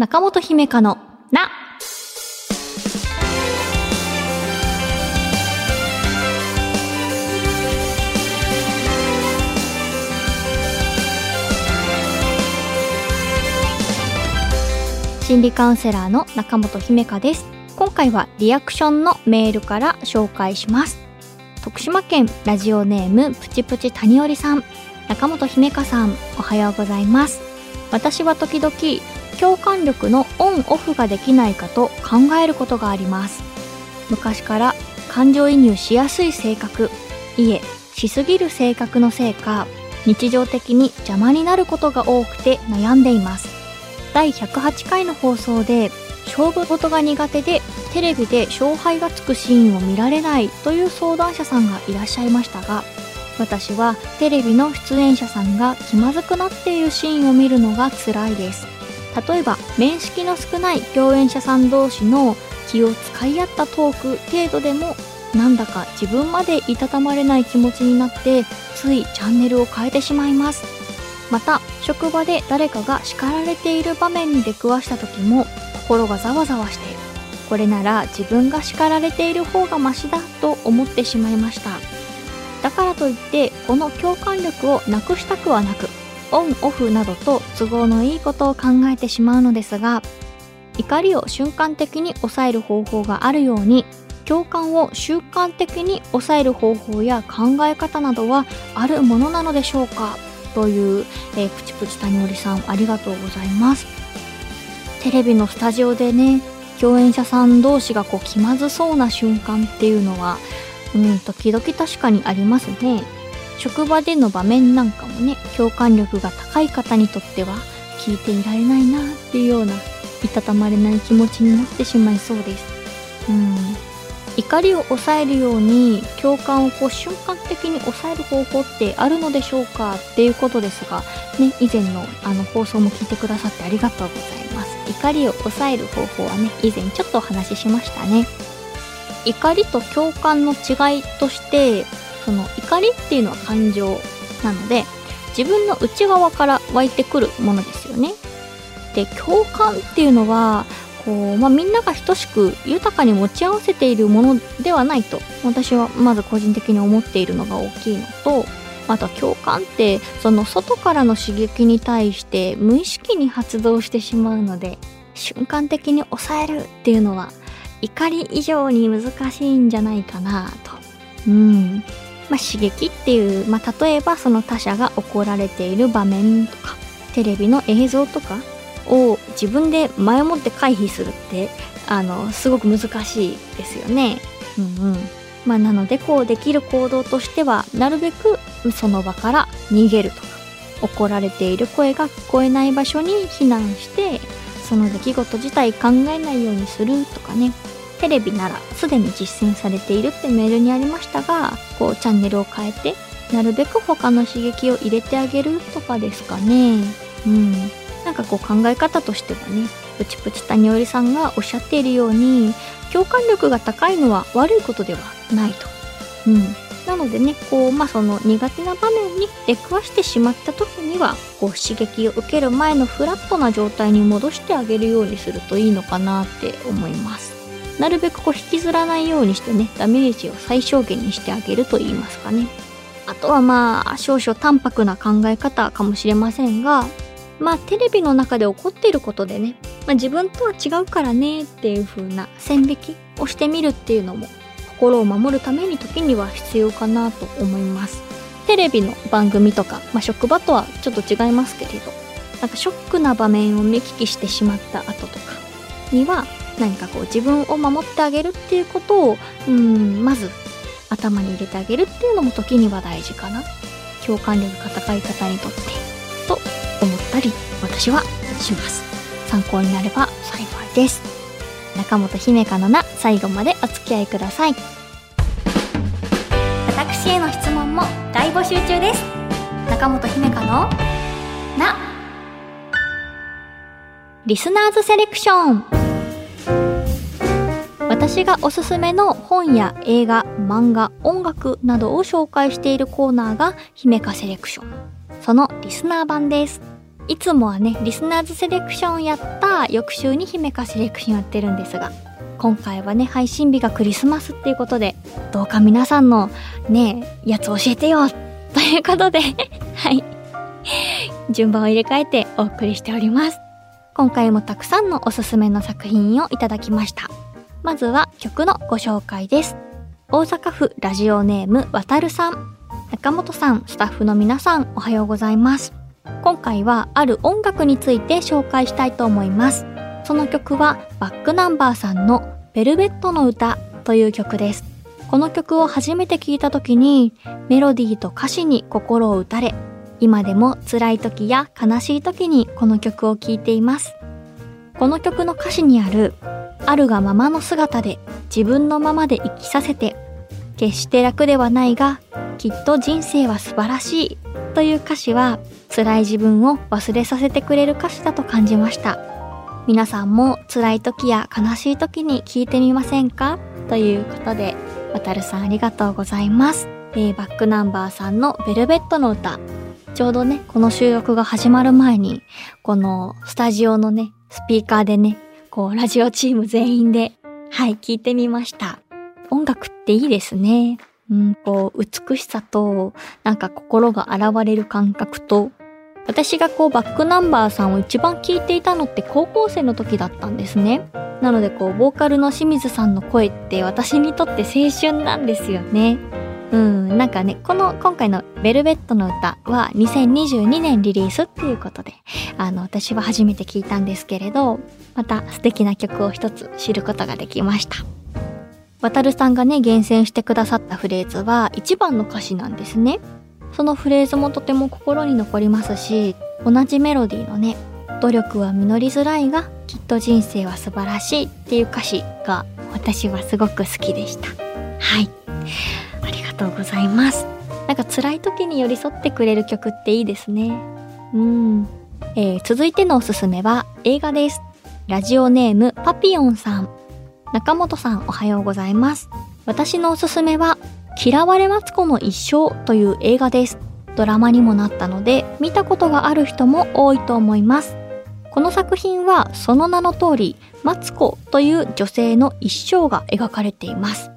中本姫香のな。心理カウンセラーの中本姫香です。今回はリアクションのメールから紹介します。徳島県ラジオネームプチプチ谷織さん、中本姫香さん、おはようございます。私は時々共感力のオンオフができないかと考えることがあります。昔から感情移入しやすい性格いえしすぎる性格のせいか日常的に邪魔になることが多くて悩んでいます。第108回の放送で勝負事が苦手でテレビで勝敗がつくシーンを見られないという相談者さんがいらっしゃいましたが私はテレビの出演者さんが気まずくなっているシーンを見るのが辛いです。例えば面識の少ない共演者さん同士の気を使い合ったトーク程度でもなんだか自分までいたたまれない気持ちになってついチャンネルを変えてしまいます。また職場で誰かが叱られている場面に出くわした時も心がざわざわしてこれなら自分が叱られている方がマシだと思ってしまいました。だからといってこの共感力をなくしたくはなくオンオフなどと都合のいいことを考えてしまうのですが怒りを瞬間的に抑える方法があるように共感を習慣的に抑える方法や考え方などはあるものなのでしょうかという、えー、プチプチ谷織さんありがとうございます。テレビのスタジオでね共演者さん同士がこう気まずそうな瞬間っていうのはうん時々確かにありますね。職場での場面なんかもね共感力が高い方にとっては聞いていられないなっていうようないたたまれない気持ちになってしまいそうです。うん。怒りを抑えるように共感をこう瞬間的に抑える方法ってあるのでしょうかっていうことですが、ね、以前のあの放送も聞いてくださってありがとうございます。怒りを抑える方法はね以前ちょっとお話ししましたね。怒りと共感の違いとしてその怒りっていうのは感情なので自分の内側から湧いてくるものですよねで共感っていうのはこう、まあ、みんなが等しく豊かに持ち合わせているものではないと私はまず個人的に思っているのが大きいのとあとは共感ってその外からの刺激に対して無意識に発動してしまうので瞬間的に抑えるっていうのは怒り以上に難しいんじゃないかなと。うんまあ、刺激っていう、まあ、例えばその他者が怒られている場面とかテレビの映像とかを自分で前もって回避するってあのすごく難しいですよね。うんうんまあ、なのでこうできる行動としてはなるべくその場から逃げるとか怒られている声が聞こえない場所に避難してその出来事自体考えないようにするとかねテレビならすでに実践されているってメールにありましたがこうチャンネルを変えてなるべく他の刺激を入れてあげるとかですかね。うん。なんかこう考え方としてはねプチプチ谷織さんがおっしゃっているように共感力が高いのは悪いことではないと。うん。なのでねこうまあその苦手な場面に出くわしてしまった時にはこう刺激を受ける前のフラットな状態に戻してあげるようにするといいのかなって思います。なるべくこう引きずらないようにしてねダメージを最小限にしてあげると言いますかね。あとはまあ少々淡白な考え方かもしれませんがまあテレビの中で起こっていることでね、まあ、自分とは違うからねっていう風な線引きをしてみるっていうのも心を守るために時には必要かなと思います。テレビの番組とか、まあ、職場とはちょっと違いますけれどなんかショックな場面を見聞きしてしまった後とかには何かこう自分を守ってあげるっていうことをうんまず頭に入れてあげるっていうのも時には大事かな。共感力が高い方にとってと思ったり私はします。参考になれば幸いです。中本姫香のな最後までお付き合いください。私への質問も大募集中です。中本姫香のなリスナーズセレクション。私がおすすめの本や映画、漫画、音楽などを紹介しているコーナーが姫香セレクション。そのリスナー版です。いつもはね、リスナーズセレクションやった翌週に姫かセレクションやってるんですが、今回はね、配信日がクリスマスっていうことで、どうか皆さんのね、やつ教えてよということで はい。順番を入れ替えてお送りしております。今回もたくさんのおすすめの作品をいただきました。まずは曲のご紹介です。大阪府ラジオネームわたるさん。中本さん、スタッフの皆さん、おはようございます。今回はある音楽について紹介したいと思います。その曲はバックナンバーさんのベルベットの歌という曲です。この曲を初めて聴いた時にメロディーと歌詞に心を打たれ、今でも辛い時や悲しい時にこの曲を聴いています。この曲の歌詞にあるあるがままの姿で自分のままで生きさせて決して楽ではないがきっと人生は素晴らしいという歌詞は辛い自分を忘れさせてくれる歌詞だと感じました。皆さんも辛い時や悲しい時に聞いてみませんか？ということで、わたるさんありがとうございます。えー、バックナンバーさんのベルベットの歌。ちょうどね、この収録が始まる前に、このスタジオのね、スピーカーでね、こう、ラジオチーム全員で、はい、聞いてみました。音楽っていいですね。うん、こう、美しさと、なんか心が洗われる感覚と、私がこうバックナンバーさんを一番聞いていたのって高校生の時だったんですね。なのでこう、ボーカルの清水さんの声って私にとって青春なんですよね。うん、なんかね、この今回のベルベットの歌は2022年リリースっていうことで、あの、私は初めて聞いたんですけれど、また素敵な曲を一つ知ることができました。渡るさんがね、厳選してくださったフレーズは一番の歌詞なんですね。そのフレーズもとても心に残りますし、同じメロディーのね、努力は実りづらいが、きっと人生は素晴らしいっていう歌詞が私はすごく好きでした。はい。ありがとうございます。なんか辛い時に寄り添ってくれる曲っていいですね。うん。えー、続いてのおすすめは映画です。ラジオネームパピヨンさん。中本さんおはようございます。私のおすすめは嫌われマツコの一生という映画です。ドラマにもなったので、見たことがある人も多いと思います。この作品はその名の通り、マツコという女性の一生が描かれています。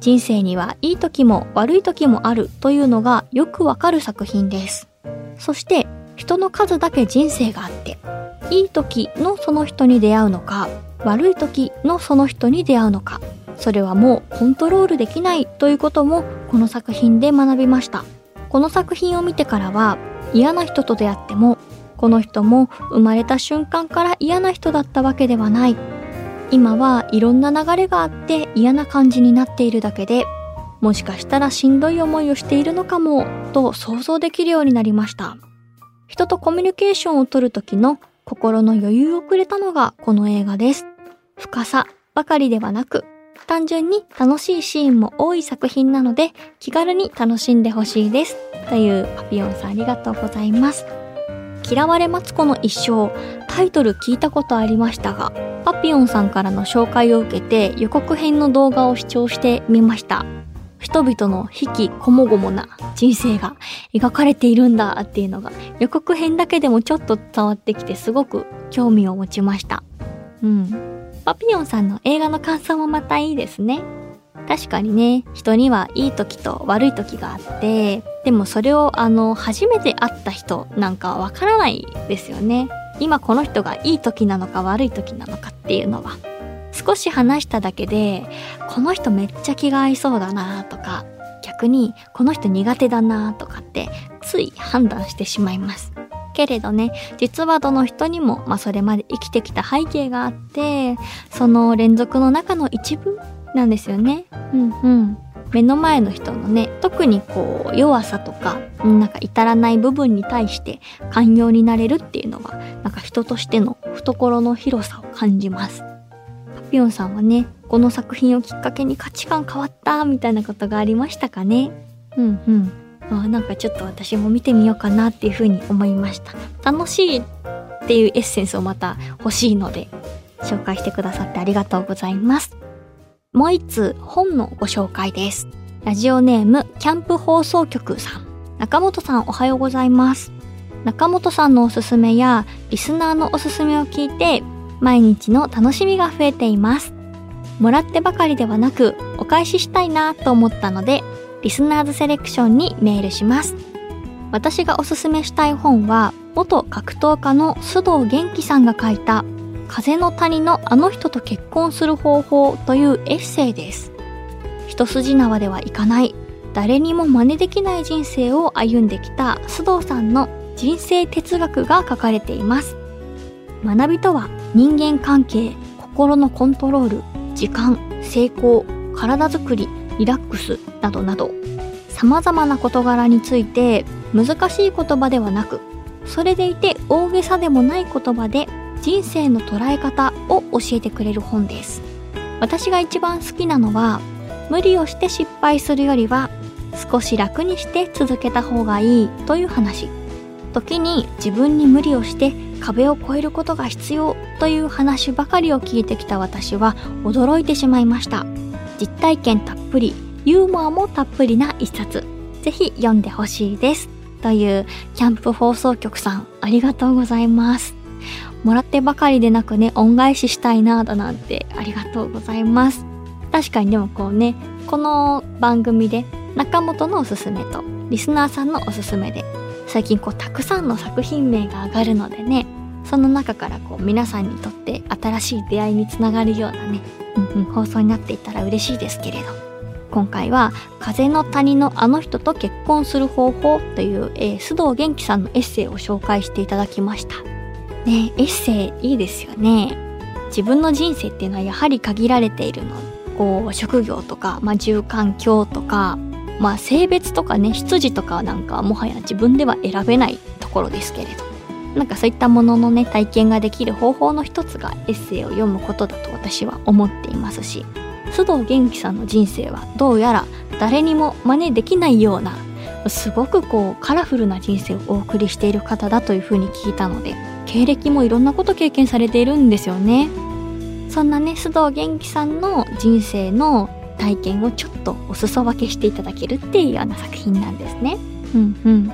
人生にはいい時も悪い時もあるというのがよくわかる作品です。そして人の数だけ人生があって、いい時のその人に出会うのか、悪い時のその人に出会うのか、それはもうコントロールできないということもこの作品で学びました。この作品を見てからは嫌な人と出会ってもこの人も生まれた瞬間から嫌な人だったわけではない。今はいろんな流れがあって嫌な感じになっているだけでもしかしたらしんどい思いをしているのかもと想像できるようになりました。人とコミュニケーションをとる時の心の余裕をくれたのがこの映画です。深さばかりではなく単純に楽しいシーンも多い作品なので気軽に楽しんでほしいです。というパピヨンさんありがとうございます。嫌われマツコの一生、タイトル聞いたことありましたが、パピヨンさんからの紹介を受けて予告編の動画を視聴してみました。人々の引きこもごもな人生が描かれているんだっていうのが予告編だけでもちょっと伝わってきてすごく興味を持ちました。うん。パピヨンさんの映画の感想もまたいいですね。確かにね、人にはいい時と悪い時があって、でもそれをあの、初めて会った人なんかわからないですよね。今この人がいい時なのか悪い時なのかっていうのは。少し話しただけで、この人めっちゃ気が合いそうだなとか、逆にこの人苦手だなとかってつい判断してしまいます。けれどね、実はどの人にも、まあ、それまで生きてきた背景があって、その連続の中の一部なんですよね。うんうん。目の前の人のね、特にこう、弱さとか、なんか至らない部分に対して寛容になれるっていうのは、なんか人としての懐の広さを感じます。パピヨンさんはね、この作品をきっかけに価値観変わったみたいなことがありましたかね？うんうん。あなんかちょっと私も見てみようかなっていうふうに思いました楽しいっていうエッセンスをまた欲しいので紹介してくださってありがとうございますもう一つ本のご紹介です。ラジオネームキャンプ放送局さん。中本さんおはようございます。中本さんのおすすめやリスナーのおすすめを聞いて毎日の楽しみが増えています。もらってばかりではなくお返ししたいなと思ったのでリスナーズセレクションにメールします。私がおすすめしたい本は元格闘家の須藤元気さんが書いた風の谷のあの人と結婚する方法というエッセイです。一筋縄ではいかない。誰にも真似できない人生を歩んできた須藤さんの人生哲学が書かれています。学びとは人間関係心のコントロール時間成功体づくりリラックスなどなど。様々な事柄について難しい言葉ではなくそれでいて大げさでもない言葉で人生の捉え方を教えてくれる本です。私が一番好きなのは無理をして失敗するよりは少し楽にして続けた方がいいという話。時に自分に無理をして壁を越えることが必要という話ばかりを聞いてきた私は驚いてしまいました。実体験たっぷりユーモアもたっぷりな一冊。ぜひ読んでほしいです。というキャンプ放送局さんありがとうございます。もらってばかりでなくね恩返ししたいなだなんてありがとうございます。確かにでもこうねこの番組で中本のおすすめとリスナーさんのおすすめで最近こうたくさんの作品名が上がるのでねその中からこう皆さんにとって新しい出会いにつながるようなね、うんうん、放送になっていたら嬉しいですけれど。今回は「風の谷のあの人と結婚する方法」という、えー、須藤元気さんのエッセイを紹介していただきました。ねエッセイいいですよね。自分の人生っていうのはやはり限られているの。こう職業とか、まあ、住環境とかまあ性別とかね出自とかなんかもはや自分では選べないところですけれどなんかそういったもののね体験ができる方法の一つがエッセイを読むことだと私は思っていますし。須藤元気さんの人生はどうやら誰にも真似できないようなすごくこうカラフルな人生をお送りしている方だというふうに聞いたので。経歴もいろんなこと経験されているんですよねそんなね須藤元気さんの人生の体験をちょっとお裾分けしていただけるっていうような作品なんですね。うんうん。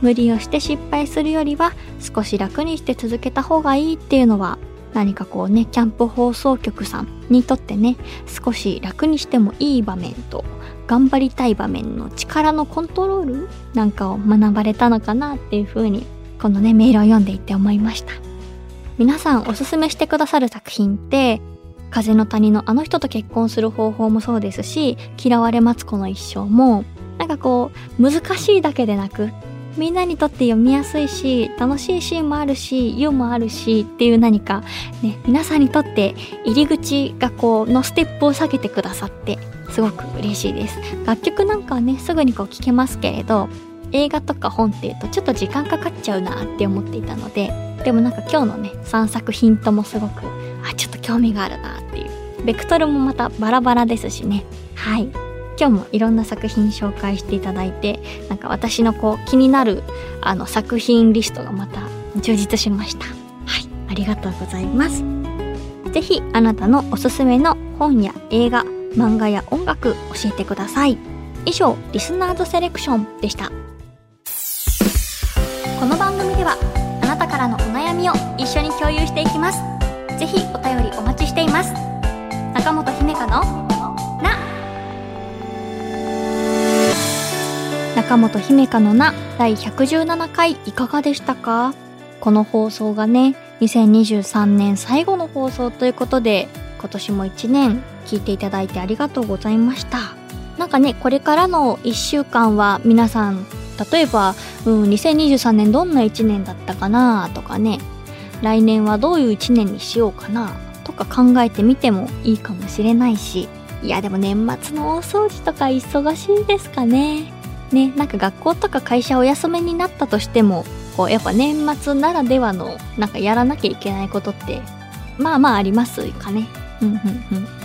無理をして失敗するよりは少し楽にして続けた方がいいっていうのは何かこうね、キャンプ放送局さんにとってね、少し楽にしてもいい場面と頑張りたい場面の力のコントロールなんかを学ばれたのかなっていう風にこのね、メールを読んでいて思いました。皆さんおすすめしてくださる作品って風の谷のあの人と結婚する方法もそうですし、嫌われマツコの一生も、なんかこう、難しいだけでなく、みんなにとって読みやすいし、楽しいシーンもあるし、ユーもあるしっていう何か、ね、皆さんにとって入り口がこう、のステップを下げてくださって、すごく嬉しいです。楽曲なんかはね、すぐにこう聴けますけれど、映画とか本っていうとちょっと時間かかっちゃうなって思っていたので、でもなんか今日のね、3作品ともすごく、あ、ちょっと興味があるなっていう。ベクトルもまたバラバラですしね。はい。今日もいろんな作品紹介していただいて、なんか私のこう気になるあの作品リストがまた充実しました。はい。ありがとうございます。ぜひあなたのおすすめの本や映画、漫画や音楽教えてください。以上、リスナーズセレクションでした。この番組ではあなたからのお悩みを一緒に共有していきます。ぜひお便りお待ちしています。中本姫香のな。中本姫香のな第117回いかがでしたか？この放送がね2023年最後の放送ということで今年も1年聞いていただいてありがとうございました。なんかねこれからの1週間は皆さん例えば、うん、2023年どんな1年だったかなとかね。来年はどういう1年にしようかなとか考えてみてもいいかもしれないし。いやでも年末の大掃除とか忙しいですかね。ねなんか学校とか会社お休みになったとしてもこうやっぱ年末ならではのなんかやらなきゃいけないことってまあまあありますかね。うんうんうん。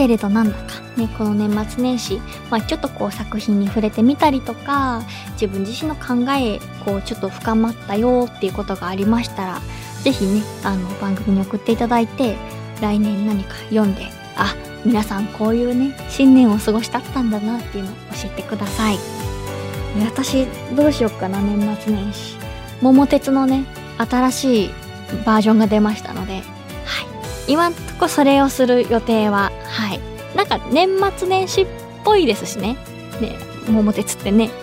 けれどなんだか。ねこの年末年始、まあ、ちょっとこう作品に触れてみたりとか自分自身の考えこうちょっと深まったよっていうことがありましたら是非ねあの番組に送っていただいて来年何か読んであ皆さんこういうね新年を過ごしたったんだなっていうのを教えてください。私どうしよっかな年末年始。桃鉄のね新しいバージョンが出ましたので、はい、今んとこそれをする予定ははい。なんか年末年始っぽいですしね。ね桃鉄ってね。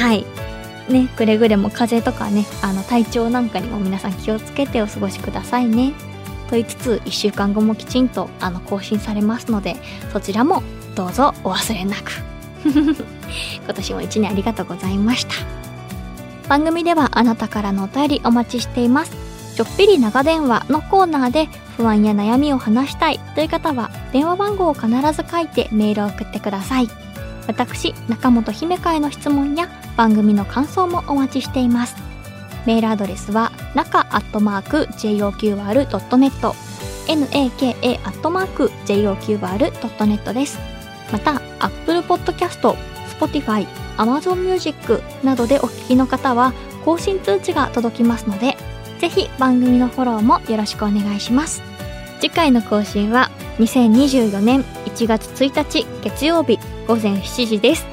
はい。ねくれぐれも風邪とかねあの体調なんかにも皆さん気をつけてお過ごしくださいね。と言いつつ1週間後もきちんとあの更新されますのでそちらもどうぞお忘れなく。今年も1年ありがとうございました。番組ではあなたからのお便りお待ちしています。ちょっぴり長電話のコーナーで不安や悩みを話したいという方は電話番号を必ず書いてメールを送ってください。私中本姫香への質問や番組の感想もお待ちしています。メールアドレスは中アットマーク JOQR.net naka アットマーク JOQR.net です。また Apple Podcast、Spotify、Amazon Music などでお聞きの方は更新通知が届きますのでぜひ番組のフォローもよろしくお願いします。次回の更新は2024年1月1日月曜日午前7時です。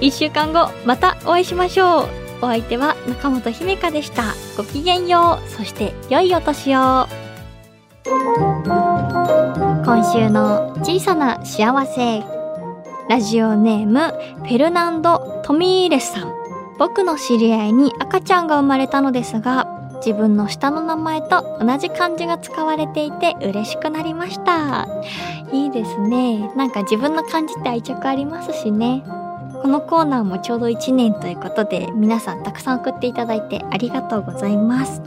1週間後またお会いしましょう。お相手は中本姫香でした。ごきげんよう。そして良いお年を。今週の小さな幸せ。ラジオネームフェルナンド・トミーレスさん。僕の知り合いに赤ちゃんが生まれたのですが自分の下の名前と同じ漢字が使われていて嬉しくなりました。いいですね。なんか自分の漢字って愛着ありますしね。このコーナーもちょうど1年ということで皆さんたくさん送っていただいてありがとうございます。